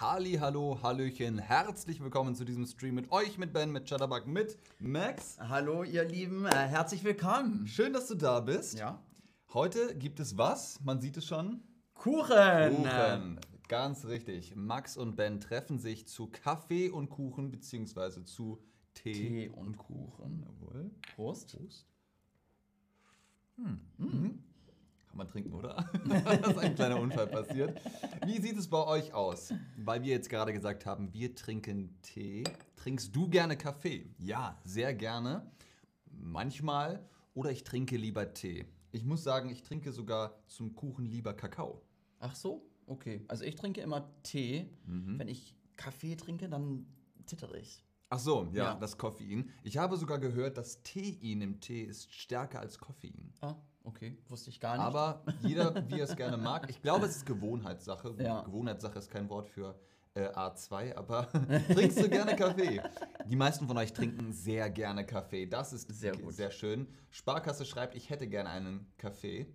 Halli, hallo, hallöchen, herzlich willkommen zu diesem Stream mit euch, mit Ben, mit Chatterbug, mit Max. Hallo ihr Lieben, äh, herzlich willkommen. Schön, dass du da bist. Ja. Heute gibt es was? Man sieht es schon. Kuchen. Kuchen. Ganz richtig. Max und Ben treffen sich zu Kaffee und Kuchen, beziehungsweise zu Tee, Tee und Kuchen. Jawohl. Prost. Prost. Hm. Mhm. Kann man trinken, oder? da ist ein kleiner Unfall passiert. Wie sieht es bei euch aus? Weil wir jetzt gerade gesagt haben, wir trinken Tee. Trinkst du gerne Kaffee? Ja, sehr gerne. Manchmal. Oder ich trinke lieber Tee. Ich muss sagen, ich trinke sogar zum Kuchen lieber Kakao. Ach so, okay. Also ich trinke immer Tee. Mhm. Wenn ich Kaffee trinke, dann zittere ich. Ach so, ja, Ja. das Koffein. Ich habe sogar gehört, das Tein im Tee ist stärker als Koffein. Ah, okay. Wusste ich gar nicht. Aber jeder, wie er es gerne mag. Ich glaube, es ist Gewohnheitssache. Ja. Gewohnheitssache ist kein Wort für äh, A2, aber trinkst du gerne Kaffee? Die meisten von euch trinken sehr gerne Kaffee. Das ist Sehr gut. sehr schön. Sparkasse schreibt, ich hätte gerne einen Kaffee.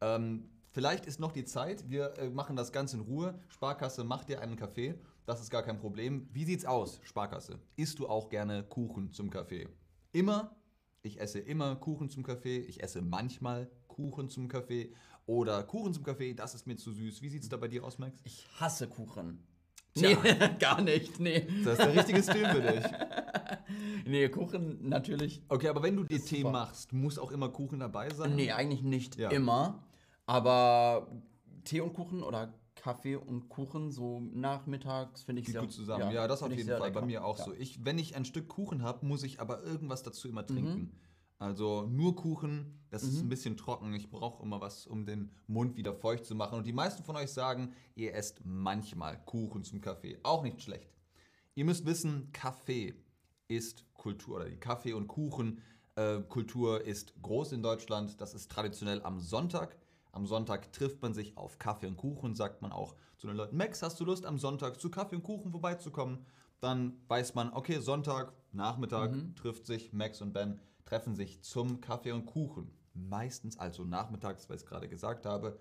Ähm, vielleicht ist noch die Zeit. Wir äh, machen das Ganze in Ruhe. Sparkasse, mach dir einen Kaffee. Das ist gar kein Problem. Wie sieht's aus, Sparkasse? Isst du auch gerne Kuchen zum Kaffee? Immer ich esse immer Kuchen zum Kaffee. Ich esse manchmal Kuchen zum Kaffee. Oder Kuchen zum Kaffee, das ist mir zu süß. Wie sieht es da bei dir aus, Max? ich hasse Kuchen. Tja. Nee, gar nicht. Nee. Das ist der richtige Stream für dich. Nee, Kuchen natürlich. Okay, aber wenn du dir Tee Super. machst, muss auch immer Kuchen dabei sein? Nee, eigentlich nicht Ja. immer. Aber Tee und Kuchen oder Kaffee und Kuchen so nachmittags finde ich Geht sehr gut zusammen. Ja, das auf jeden Fall. Bei lecker. mir auch Ja. so. Ich, wenn ich ein Stück Kuchen habe, muss ich aber irgendwas dazu immer Mhm. trinken. Also nur Kuchen, das ist ein bisschen trocken. Ich brauche immer was, um den Mund wieder feucht zu machen. Und die meisten von euch sagen, ihr esst manchmal Kuchen zum Kaffee. Auch nicht schlecht. Ihr müsst wissen, Kaffee ist Kultur oder die Kaffee- und Kuchen-Kultur ist groß in Deutschland. Das ist traditionell am Sonntag. Am Sonntag trifft man sich auf Kaffee und Kuchen, sagt man auch zu den Leuten, Max, hast du Lust am Sonntag zu Kaffee und Kuchen vorbeizukommen? Dann weiß man, okay, Sonntag, Nachmittag trifft sich Max und Ben, treffen sich zum Kaffee und Kuchen. Meistens also nachmittags, weil ich es gerade gesagt habe,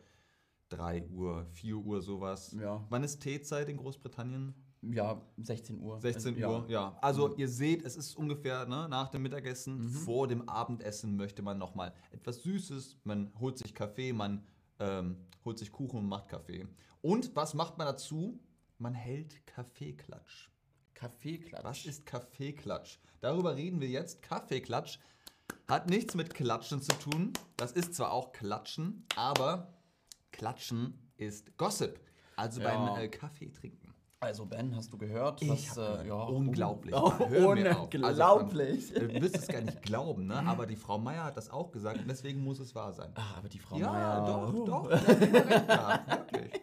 3 Uhr, 4 Uhr sowas. Ja. Wann ist Teezeit in Großbritannien? Ja, 16 Uhr. 16 Also, Uhr, ja. Also ihr seht, es ist ungefähr ne, nach dem Mittagessen, Mhm. vor dem Abendessen möchte man nochmal etwas Süßes. Man holt sich Kaffee, man ähm, holt sich Kuchen und macht Kaffee. Und was macht man dazu? Man hält Kaffeeklatsch. Kaffeeklatsch. Was ist Kaffeeklatsch? Darüber reden wir jetzt. Kaffeeklatsch hat nichts mit Klatschen zu tun. Das ist zwar auch Klatschen, aber Klatschen ist Gossip. Also Ja. beim äh, Kaffee trinken. Also Ben, hast du gehört? Ich was, äh, ja, unglaublich. Oh, mir auf. unglaublich. Also, du wirst es gar nicht glauben, ne? Aber die Frau Meier hat das auch gesagt und deswegen muss es wahr sein. ah, aber die Frau ja, Meier. doch, doch. hat immer recht gehabt, wirklich.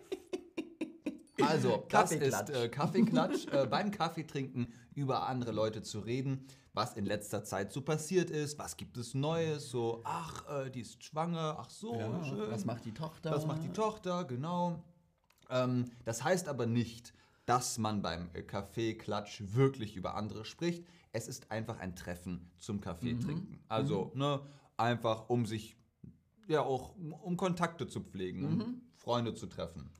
Also, das ist Kaffeeklatsch. äh, Kaffeeklatsch. äh, beim Kaffeetrinken über andere Leute zu reden, was in letzter Zeit so passiert ist, was gibt es Neues, so, ach, äh, die ist schwanger, ach so, Ja, schön. was macht die Tochter? Was macht die Tochter, genau. Ähm, das heißt aber nicht, dass man beim äh, Kaffeeklatsch wirklich über andere spricht. Es ist einfach ein Treffen zum Kaffee trinken. Also, ne, einfach um sich, ja auch, um- Kontakte zu pflegen, um Freunde zu treffen.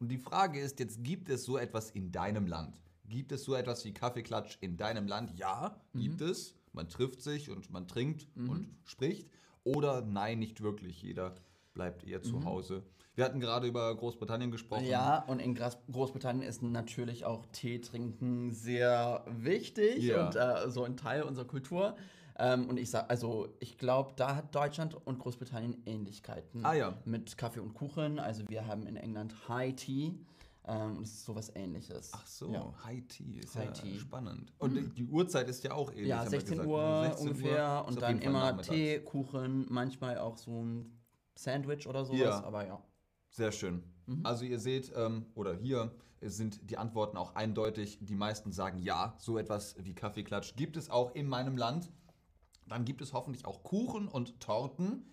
Und die Frage ist jetzt, gibt es so etwas in deinem Land? Gibt es so etwas wie Kaffeeklatsch in deinem Land? Ja, gibt es. Man trifft sich und man trinkt und spricht. Oder nein, nicht wirklich. Jeder bleibt eher zu Hause. Wir hatten gerade über Großbritannien gesprochen. Ja, und in Großbritannien ist natürlich auch Tee trinken sehr wichtig Ja. und äh, so ein Teil unserer Kultur. Ähm, und ich sag, also ich glaube, da hat Deutschland und Großbritannien Ähnlichkeiten Ah, ja. mit Kaffee und Kuchen. Also wir haben in England High Tea. Ähm, und es ist sowas ähnliches. Ach so, Ja. High Tea ist High ja Tea. spannend. Und die- die Uhrzeit ist ja auch ähnlich. Ja, haben wir 16 gesagt. Uhr 16 Uhr ungefähr ist und dann immer. Tee, Kuchen, manchmal auch so ein Sandwich oder sowas. Ja. Aber ja. Sehr schön. Also ihr seht, ähm, oder hier sind die Antworten auch eindeutig. Die meisten sagen ja, so etwas wie Kaffeeklatsch gibt es auch in meinem Land. Dann gibt es hoffentlich auch Kuchen und Torten.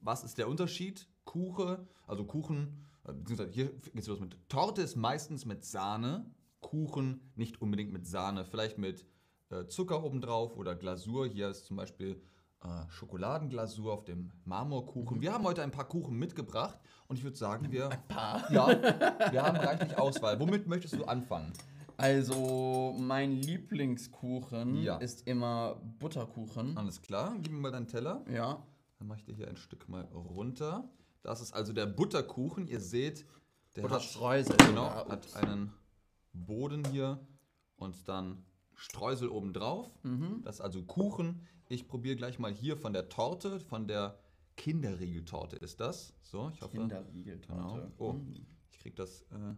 Was ist der Unterschied? Kuche, also Kuchen, äh, beziehungsweise hier geht es los mit Torte ist meistens mit Sahne, Kuchen nicht unbedingt mit Sahne, vielleicht mit äh, Zucker obendrauf oder Glasur. Hier ist zum Beispiel Schokoladenglasur auf dem Marmorkuchen. Wir haben heute ein paar Kuchen mitgebracht und ich würde sagen, wir. Ein paar? Ja, wir haben reichlich Auswahl. Womit möchtest du anfangen? Also, mein Lieblingskuchen Ja. ist immer Butterkuchen. Alles klar, gib mir mal deinen Teller. Ja. Dann mache ich dir hier ein Stück mal runter. Das ist also der Butterkuchen. Ihr seht, der hat, Butterstreusel. genau, Ja, hat einen Boden hier und dann Streusel oben drauf. Mhm. Das ist also Kuchen. Ich probiere gleich mal hier von der Torte, von der Kinderriegeltorte ist das. So, ich hoffe. Genau. Kinderriegeltorte. Oh, Mm. ich krieg das äh,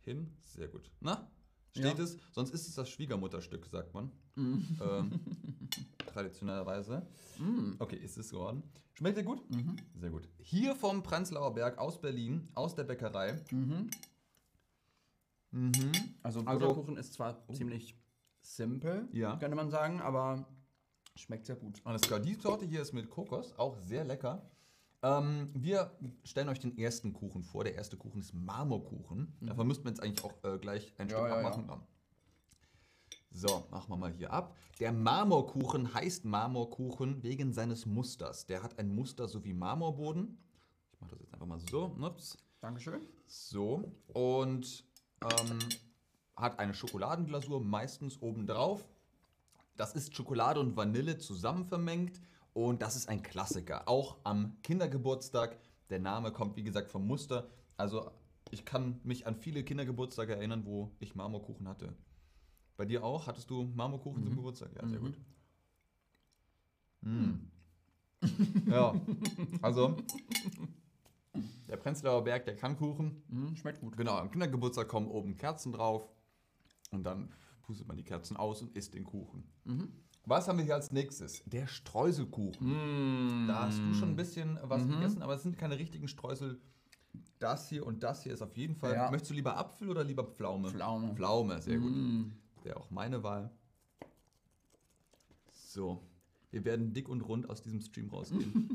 hin. Sehr gut. Na, steht Ja. es? Sonst ist es das Schwiegermutterstück, sagt man. Mm. Ähm, traditionellerweise. Mm. Okay, ist es geworden. Schmeckt dir gut? Mhm. Sehr gut. Hier vom Prenzlauer Berg aus Berlin, aus der Bäckerei. Mhm. Mhm. Also Also- Butterkuchen ist zwar ziemlich simpel, Ja. könnte man sagen, aber schmeckt sehr gut. Alles klar, die Torte hier ist mit Kokos, auch sehr lecker. Ähm, wir stellen euch den ersten Kuchen vor. Der erste Kuchen ist Marmorkuchen. Davon müssten wir jetzt eigentlich auch äh, gleich ein Ja, Stück ja, abmachen. So, machen wir mal hier ab. Der Marmorkuchen heißt Marmorkuchen wegen seines Musters. Der hat ein Muster so wie Marmorboden. Ich mache das jetzt einfach mal so. Ups. Dankeschön. So, und ähm, hat eine Schokoladenglasur meistens obendrauf. Das ist Schokolade und Vanille zusammen vermengt und das ist ein Klassiker. Auch am Kindergeburtstag. Der Name kommt, wie gesagt, vom Muster. Also, ich kann mich an viele Kindergeburtstage erinnern, wo ich Marmorkuchen hatte. Bei dir auch? Hattest du Marmorkuchen zum Geburtstag? Ja, sehr Mhm. gut. Mm. ja, also der Prenzlauer Berg, der kann Kuchen. Mm, schmeckt gut. Genau, am Kindergeburtstag kommen oben Kerzen drauf und dann pustet man die Kerzen aus und isst den Kuchen. Mhm. Was haben wir hier als nächstes? Der Streuselkuchen. Mm. Da hast du schon ein bisschen was Mhm. gegessen, aber es sind keine richtigen Streusel. Das hier und das hier ist auf jeden Fall. Ja. Möchtest du lieber Apfel oder lieber Pflaume? Pflaume. Pflaume, sehr gut. Mm. Wäre auch meine Wahl. So, wir werden dick und rund aus diesem Stream rausgehen.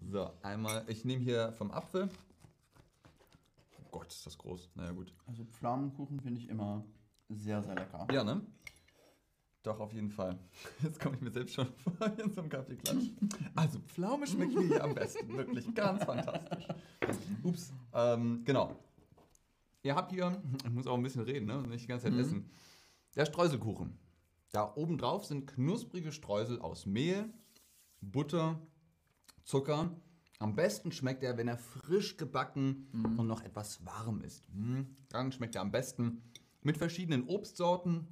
so, einmal, ich nehme hier vom Apfel. Oh Gott, ist das groß. Naja, gut. Also Pflaumenkuchen finde ich immer sehr, sehr lecker. Ja, ne? Doch, auf jeden Fall. Jetzt komme ich mir selbst schon vor in so einem Kaffeeklatsch. Also, Pflaume schmeckt mir hier am besten. Wirklich ganz fantastisch. Ups. Ähm, genau. Ihr habt hier, ich muss auch ein bisschen reden, ne? Nicht die ganze Zeit Mhm. essen. Der Streuselkuchen. Da oben drauf sind knusprige Streusel aus Mehl, Butter, Zucker. Am besten schmeckt er, wenn er frisch gebacken und noch etwas warm ist. Mm, Dann schmeckt er am besten mit verschiedenen Obstsorten,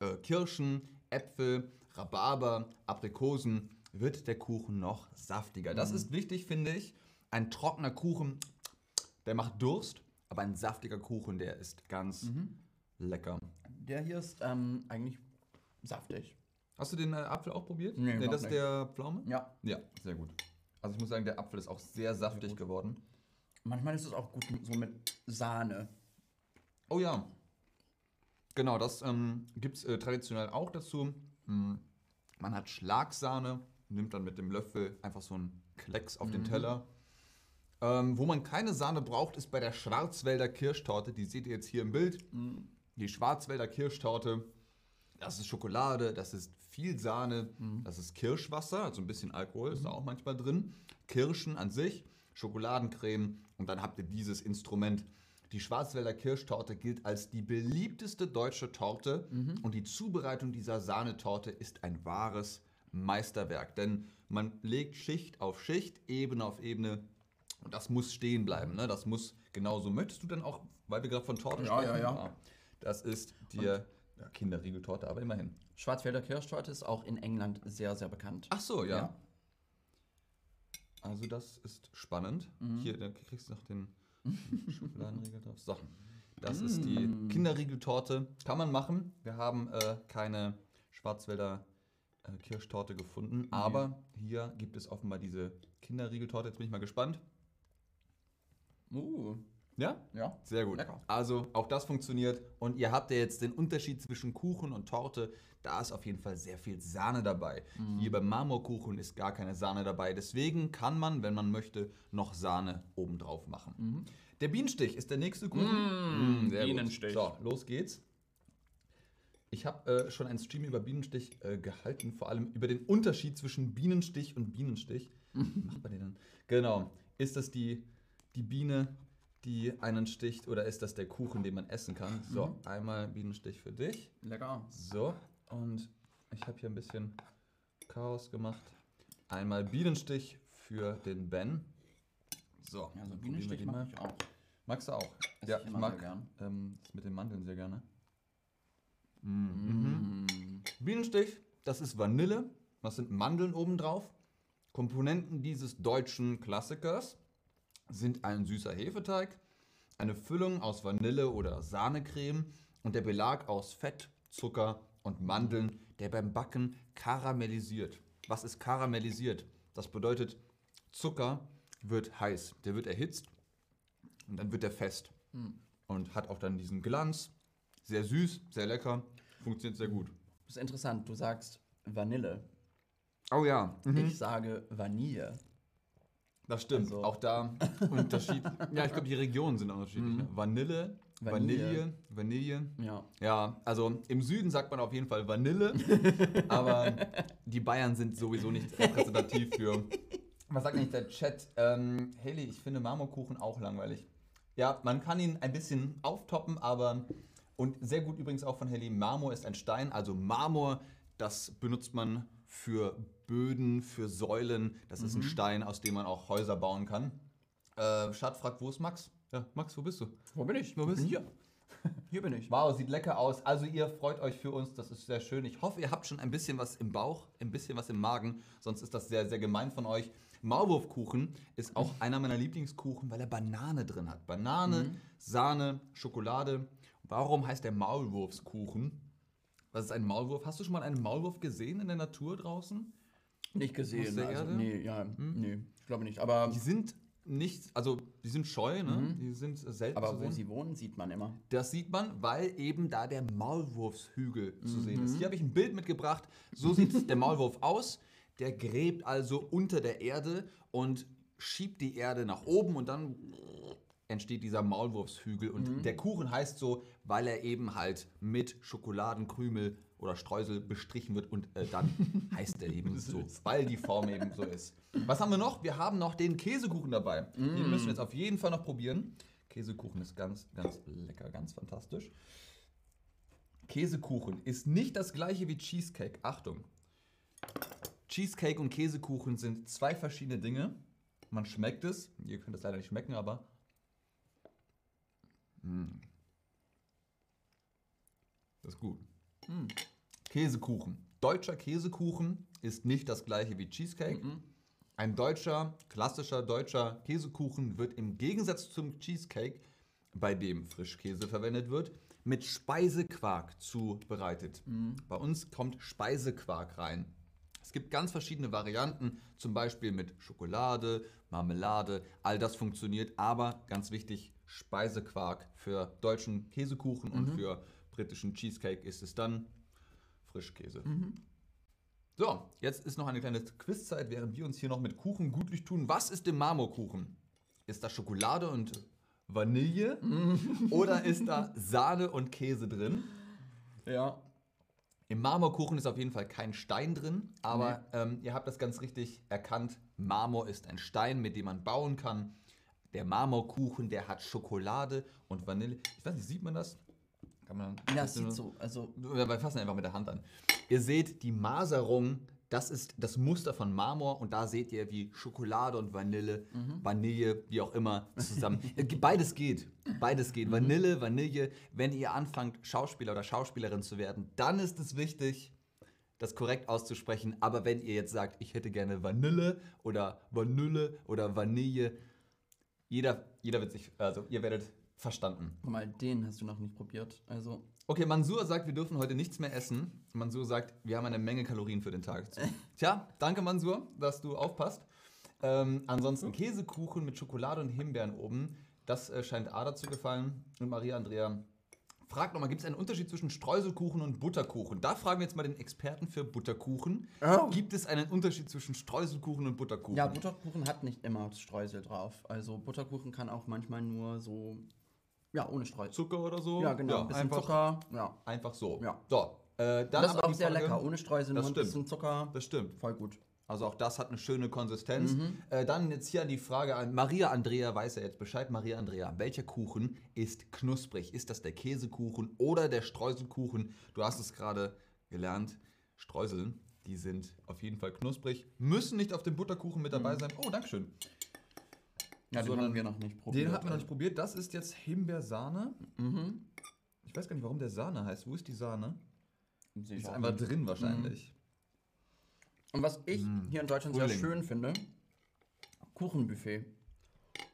äh, Kirschen, Äpfel, Rhabarber, Aprikosen wird der Kuchen noch saftiger. Das ist wichtig, finde ich. Ein trockener Kuchen, der macht Durst, aber ein saftiger Kuchen, der ist ganz lecker. Der hier ist ähm, eigentlich saftig. Hast du den äh, Apfel auch probiert? Nee, noch das ist nicht. der Pflaume? Ja. Ja, sehr gut. Also ich muss sagen, der Apfel ist auch sehr saftig gut. geworden. Manchmal ist es auch gut so mit Sahne. Oh ja. Genau, das ähm, gibt es äh, traditionell auch dazu. Mm, Man hat Schlagsahne, nimmt dann mit dem Löffel einfach so einen Klecks auf den Mhm. Teller. Ähm, wo man keine Sahne braucht, ist bei der Schwarzwälder Kirschtorte. Die seht ihr jetzt hier im Bild. Mm. Die Schwarzwälder Kirschtorte. Das ist Schokolade, das ist viel Sahne, Mhm. das ist Kirschwasser, also ein bisschen Alkohol ist da auch manchmal drin. Kirschen an sich, Schokoladencreme und dann habt ihr dieses Instrument. Die Schwarzwälder Kirschtorte gilt als die beliebteste deutsche Torte Mhm. und die Zubereitung dieser Sahnetorte ist ein wahres Meisterwerk, denn man legt Schicht auf Schicht, Ebene auf Ebene und das muss stehen bleiben. Ne? Das muss genauso. Möchtest du dann auch, weil wir gerade von Torte Ja, sprechen? ja, ja. Das ist die ja, Kinderriegeltorte, aber immerhin. Schwarzwälder Kirschtorte ist auch in England sehr, sehr bekannt. Ach so, ja. Ja. Also das ist spannend. Mhm. Hier, da kriegst du noch den Schokoladenriegel So, das ist die Kinderriegeltorte. Kann man machen. Wir haben äh, keine Schwarzwälder äh, Kirschtorte gefunden, aber hier gibt es offenbar diese Kinderriegeltorte. Jetzt bin ich mal gespannt. Uh, Ja? ja. Sehr gut. Lecker. Also auch das funktioniert. Und ihr habt ja jetzt den Unterschied zwischen Kuchen und Torte. Da ist auf jeden Fall sehr viel Sahne dabei. Hier beim Marmorkuchen ist gar keine Sahne dabei. Deswegen kann man, wenn man möchte, noch Sahne obendrauf machen. Der Bienenstich ist der nächste Kuchen. Mm, sehr gut. Bienenstich. So, los geht's. Ich habe äh, schon einen Stream über Bienenstich äh, gehalten, vor allem über den Unterschied zwischen Bienenstich und Bienenstich. Wie macht man den dann? Genau. Ist das die, die Biene, die einen sticht, oder ist das der Kuchen, den man essen kann? So, einmal Bienenstich für dich. Lecker. So, und ich habe hier ein bisschen Chaos gemacht. Einmal Bienenstich für den Ben. So, Ja, so dann probieren wir Bienenstich mag ich auch. Magst du auch? Ja, ich ich mag ähm, das mit den Mandeln sehr gerne. Mm. Bienenstich, das ist Vanille. Das sind Mandeln obendrauf. Komponenten dieses deutschen Klassikers sind ein süßer Hefeteig, eine Füllung aus Vanille oder Sahnecreme und der Belag aus Fett, Zucker und Mandeln, der beim Backen karamellisiert. Was ist karamellisiert? Das bedeutet, Zucker wird heiß, der wird erhitzt und dann wird er fest und hat auch dann diesen Glanz. Sehr süß, sehr lecker, funktioniert sehr gut. Das ist interessant. Du sagst Vanille. Oh ja, Ich sage Vanille. Das stimmt. Also- Auch da Unterschied. ja, ich glaube, die Regionen sind auch unterschiedlich. ne? Vanille, Vanille, Vanille. Vanille. Ja. Ja, also im Süden sagt man auf jeden Fall Vanille, aber die Bayern sind sowieso nicht repräsentativ für. Was sagt eigentlich der Chat? Ähm, Haley, ich finde Marmorkuchen auch langweilig. Ja, man kann ihn ein bisschen auftoppen, aber. Und sehr gut übrigens auch von Haley, Marmor ist ein Stein. Also Marmor, das benutzt man für Böden, für Säulen. Das ist ein Stein, aus dem man auch Häuser bauen kann. Äh, Schad fragt, wo ist Max? Ja, Max, wo bist du? Wo bin ich? Wo bist du? Hier. Hier bin ich. Wow, sieht lecker aus. Also ihr freut euch für uns, das ist sehr schön. Ich hoffe, ihr habt schon ein bisschen was im Bauch, ein bisschen was im Magen, sonst ist das sehr, sehr gemein von euch. Maulwurfkuchen ist auch einer meiner Lieblingskuchen, weil er Banane drin hat. Banane, Sahne, Schokolade. Warum heißt der Maulwurfskuchen? Was ist ein Maulwurf? Hast du schon mal einen Maulwurf gesehen in der Natur draußen? Nicht gesehen. Aus der also, Erde? nee, ja, nee, ich glaube nicht. Aber, Die sind nicht, also die sind scheu, ne? Die sind selten aber zu wo sehen. sie wohnen, sieht man immer. Das sieht man, weil eben da der Maulwurfshügel zu sehen Mhm. ist. Hier habe ich ein Bild mitgebracht. So sieht der Maulwurf aus. Der gräbt also unter der Erde und schiebt die Erde nach oben und dann entsteht dieser Maulwurfshügel. Und Mhm. der Kuchen heißt so, weil er eben halt mit Schokoladenkrümel oder Streusel bestrichen wird und äh, dann heißt er eben so, weil die Form eben so ist. Was haben wir noch? Wir haben noch den Käsekuchen dabei. Den müssen wir jetzt auf jeden Fall noch probieren. Käsekuchen ist ganz, ganz lecker, ganz fantastisch. Käsekuchen ist nicht das gleiche wie Cheesecake. Achtung. Cheesecake und Käsekuchen sind zwei verschiedene Dinge. Man schmeckt es. Ihr könnt es leider nicht schmecken, aber. Mm. Das ist gut. Mm. Käsekuchen. Deutscher Käsekuchen ist nicht das gleiche wie Cheesecake. Ein deutscher, klassischer deutscher Käsekuchen wird im Gegensatz zum Cheesecake, bei dem Frischkäse verwendet wird, mit Speisequark zubereitet. Bei uns kommt Speisequark rein. Es gibt ganz verschiedene Varianten, zum Beispiel mit Schokolade, Marmelade, all das funktioniert, aber ganz wichtig, Speisequark für deutschen Käsekuchen und für britischen Cheesecake ist es dann Frischkäse. So, jetzt ist noch eine kleine Quizzeit, während wir uns hier noch mit Kuchen gutlich tun. Was ist im Marmorkuchen? Ist da Schokolade und Vanille oder ist da Sahne und Käse drin? Ja. Im Marmorkuchen ist auf jeden Fall kein Stein drin, aber ähm, ihr habt das ganz richtig erkannt. Marmor ist ein Stein, mit dem man bauen kann. Der Marmorkuchen, der hat Schokolade und Vanille. Ich weiß nicht, sieht man das? Kann man Ja, es sieht so. Also, wir fassen einfach mit der Hand an. Ihr seht die Maserung, das ist das Muster von Marmor und da seht ihr, wie Schokolade und Vanille, Vanille, wie auch immer, zusammen. Äh, Beides geht. Beides geht. Vanille, Vanille. Wenn ihr anfangt, Schauspieler oder Schauspielerin zu werden, dann ist es wichtig, das korrekt auszusprechen. Aber wenn ihr jetzt sagt, ich hätte gerne Vanille oder Vanille oder Vanille, jeder, jeder wird sich, also ihr werdet verstanden. guck mal, den hast du noch nicht probiert. Also, Okay, Mansur sagt, wir dürfen heute nichts mehr essen. Mansur sagt, wir haben eine Menge Kalorien für den Tag. Tja, danke Mansur, dass du aufpasst. Ähm, ansonsten Käsekuchen mit Schokolade und Himbeeren oben. Das äh, scheint Ada zu gefallen. Und Maria Andrea fragt nochmal, gibt es einen Unterschied zwischen Streuselkuchen und Butterkuchen? Da fragen wir jetzt mal den Experten für Butterkuchen. Oh. Gibt es einen Unterschied zwischen Streuselkuchen und Butterkuchen? ja, Butterkuchen hat nicht immer Streusel drauf. Also, Butterkuchen kann auch manchmal nur so Ja, ohne Streusel. Zucker oder so. Ja, genau. ein bisschen einfach, Zucker. Ja. Einfach so. Ja. So, äh, Das ist aber auch sehr Frage- lecker. Ohne Streusel, nur ein bisschen Zucker. Das stimmt. Voll gut. Also auch das hat eine schöne Konsistenz. Mhm. Äh, dann jetzt hier an die Frage an Maria Andrea, weiß ja jetzt Bescheid. Maria Andrea, welcher Kuchen ist knusprig? Ist das der Käsekuchen oder der Streuselkuchen? Du hast es gerade gelernt. Streuseln, die sind auf jeden Fall knusprig. Müssen nicht auf dem Butterkuchen mit Mhm. dabei sein. Oh, Dankeschön. Ja, den haben wir noch nicht probiert. Den hatten wir noch nicht probiert. Das ist jetzt Himbeersahne. Mhm. Ich weiß gar nicht, warum der Sahne heißt. Wo ist die Sahne? Sehe ist einfach drin wahrscheinlich. Und was ich Mm. hier in Deutschland sehr Frühling. schön finde, Kuchenbuffet.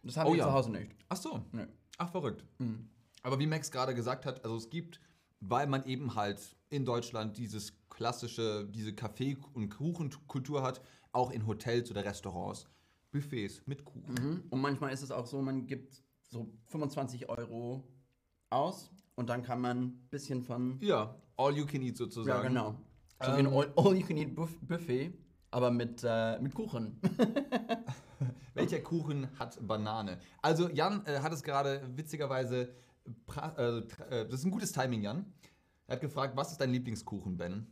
Das haben Oh wir ja. zu Hause nicht. Ach so. Nee. Ach, verrückt. Mhm. Aber wie Max gerade gesagt hat, also es gibt, weil man eben halt in Deutschland dieses klassische, diese Kaffee- und Kuchenkultur hat, auch in Hotels oder Restaurants, Buffets mit Kuchen. Mhm. Und manchmal ist es auch so, man gibt so 25 Euro aus und dann kann man ein bisschen von. Ja, all you can eat sozusagen. Ja, genau. So wie Ähm, ein All- All-You-Can-Eat-Buffet, aber mit, äh, mit Kuchen. Welcher Kuchen hat Banane? Also Jan äh, hat es gerade witzigerweise, äh, tra- äh, das ist ein gutes Timing, Jan. Er hat gefragt, was ist dein Lieblingskuchen, Ben?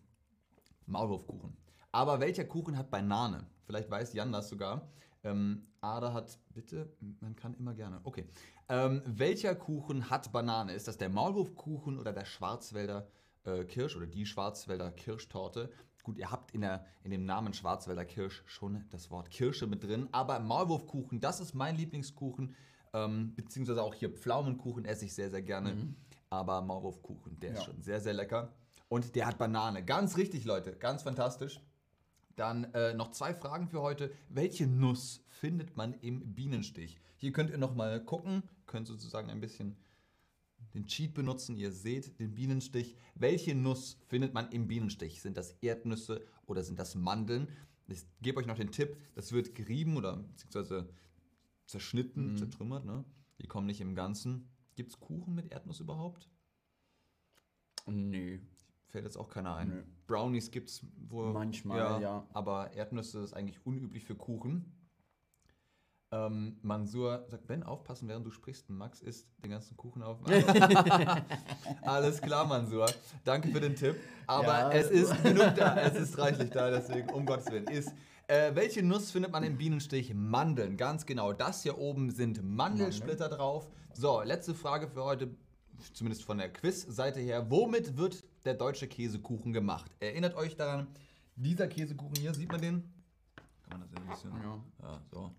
Maulwurfkuchen. Aber welcher Kuchen hat Banane? Vielleicht weiß Jan das sogar. Ähm, Ada hat, bitte, man kann immer gerne. Okay. Ähm, welcher Kuchen hat Banane? Ist das der Maulwurfkuchen oder der Schwarzwälder äh, Kirsch oder die Schwarzwälder Kirschtorte? Gut, ihr habt in, der, in dem Namen Schwarzwälder Kirsch schon das Wort Kirsche mit drin, aber Maulwurfkuchen, das ist mein Lieblingskuchen, ähm, beziehungsweise auch hier Pflaumenkuchen esse ich sehr, sehr gerne, aber Maulwurfkuchen, der ist Ja. schon sehr, sehr lecker. Und der hat Banane. Ganz richtig, Leute, ganz fantastisch. Dann äh, noch zwei Fragen für heute. Welche Nuss findet man im Bienenstich? Hier könnt ihr nochmal gucken, könnt sozusagen ein bisschen den Cheat benutzen. Ihr seht den Bienenstich. Welche Nuss findet man im Bienenstich? Sind das Erdnüsse oder sind das Mandeln? Ich gebe euch noch den Tipp, das wird gerieben oder beziehungsweise zerschnitten, zertrümmert. Ne? Die kommen nicht im Ganzen. Gibt es Kuchen mit Erdnuss überhaupt? Nö. Fällt jetzt auch keiner ein. Nö. Brownies gibt es wohl. Manchmal, ja. Aber Erdnüsse ist eigentlich unüblich für Kuchen. Ähm, Mansur sagt, Ben, aufpassen, während du sprichst. Max isst den ganzen Kuchen auf. Alles klar, Mansur. Danke für den Tipp. Aber Ja. es ist genug da. Es ist reichlich da, deswegen, um Gottes Willen. Ist. Äh, welche Nuss findet man im Bienenstich? Mandeln, ganz genau. Das hier oben sind Mandelsplitter drauf. So, letzte Frage für heute, zumindest von der Quiz-Seite her. Womit wird der deutsche Käsekuchen gemacht? Erinnert euch daran, dieser Käsekuchen hier, sieht man den? Kann man das ein bisschen. Ja. Ja, so.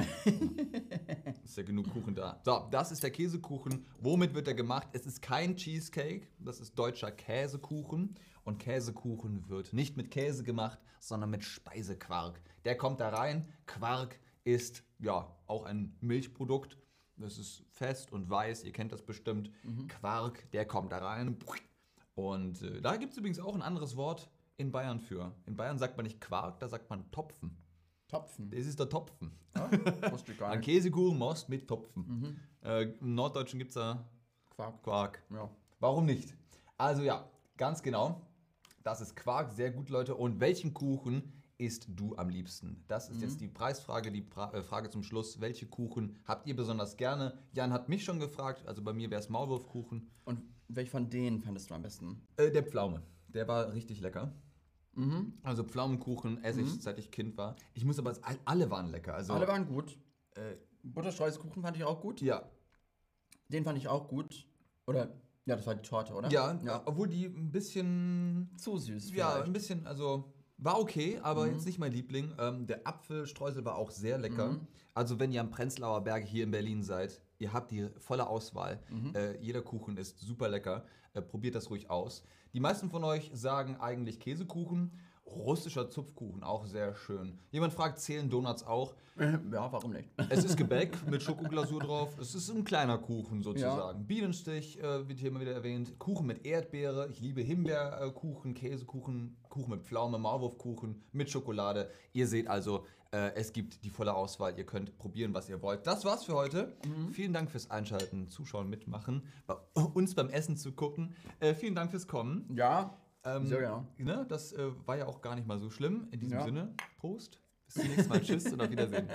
ist ja genug Kuchen da. So, das ist der Käsekuchen. Womit wird er gemacht? Es ist kein Cheesecake, das ist deutscher Käsekuchen. Und Käsekuchen wird nicht mit Käse gemacht, sondern mit Speisequark. Der kommt da rein. Quark ist ja auch ein Milchprodukt. Das ist fest und weiß, ihr kennt das bestimmt. Quark, der kommt da rein. Und äh, da gibt es übrigens auch ein anderes Wort in Bayern für. In Bayern sagt man nicht Quark, da sagt man Topfen. Topfen. Das ist der Topfen. Gar Ein. Käsekuchen most mit Topfen. Äh, Im Norddeutschen gibt es da Quark. Quark. Ja. Warum nicht? Also ja, ganz genau. Das ist Quark, sehr gut, Leute. Und welchen Kuchen isst du am liebsten? Das ist jetzt die Preisfrage, die pra äh, Frage zum Schluss. Welche Kuchen habt ihr besonders gerne? Jan hat mich schon gefragt, also bei mir wäre es Maulwurfkuchen. Und welch von denen fandest du am besten? Äh, der Pflaume, der war richtig lecker. Mhm. Also Pflaumenkuchen esse ich, seit ich Kind war. Ich muss aber, all- alle waren lecker. Also, Alle waren gut. äh, Butterstreuselkuchen fand ich auch gut. ja, Den fand ich auch gut. Oder, ja, das war die Torte, oder? ja, obwohl die ein bisschen Zu süß. Ja, vielleicht. ein bisschen, also war okay, aber jetzt nicht mein Liebling. Ähm, der Apfelstreusel war auch sehr lecker. Also wenn ihr am Prenzlauer Berg hier in Berlin seid, ihr habt die volle Auswahl. Äh, jeder Kuchen ist super lecker. Äh, probiert das ruhig aus. Die meisten von euch sagen eigentlich Käsekuchen. Russischer Zupfkuchen, auch sehr schön. Jemand fragt, zählen Donuts auch? Ja, warum nicht? Es ist Gebäck mit Schokoglasur drauf. Es ist ein kleiner Kuchen sozusagen. Bienenstich äh, wird hier immer wieder erwähnt. Kuchen mit Erdbeere. Ich liebe Himbeerkuchen, Käsekuchen, Kuchen mit Pflaume, Maulwurfkuchen mit Schokolade. Ihr seht also, äh, es gibt die volle Auswahl. Ihr könnt probieren, was ihr wollt. Das war's für heute. Vielen Dank fürs Einschalten, Zuschauen, Mitmachen, bei uns beim Essen zu gucken. Äh, vielen Dank fürs Kommen. Ja, Ähm, sehr gerne. Ne, das äh, war ja auch gar nicht mal so schlimm. In diesem Ja. Sinne, Prost. Bis zum nächsten Mal. Tschüss und auf Wiedersehen.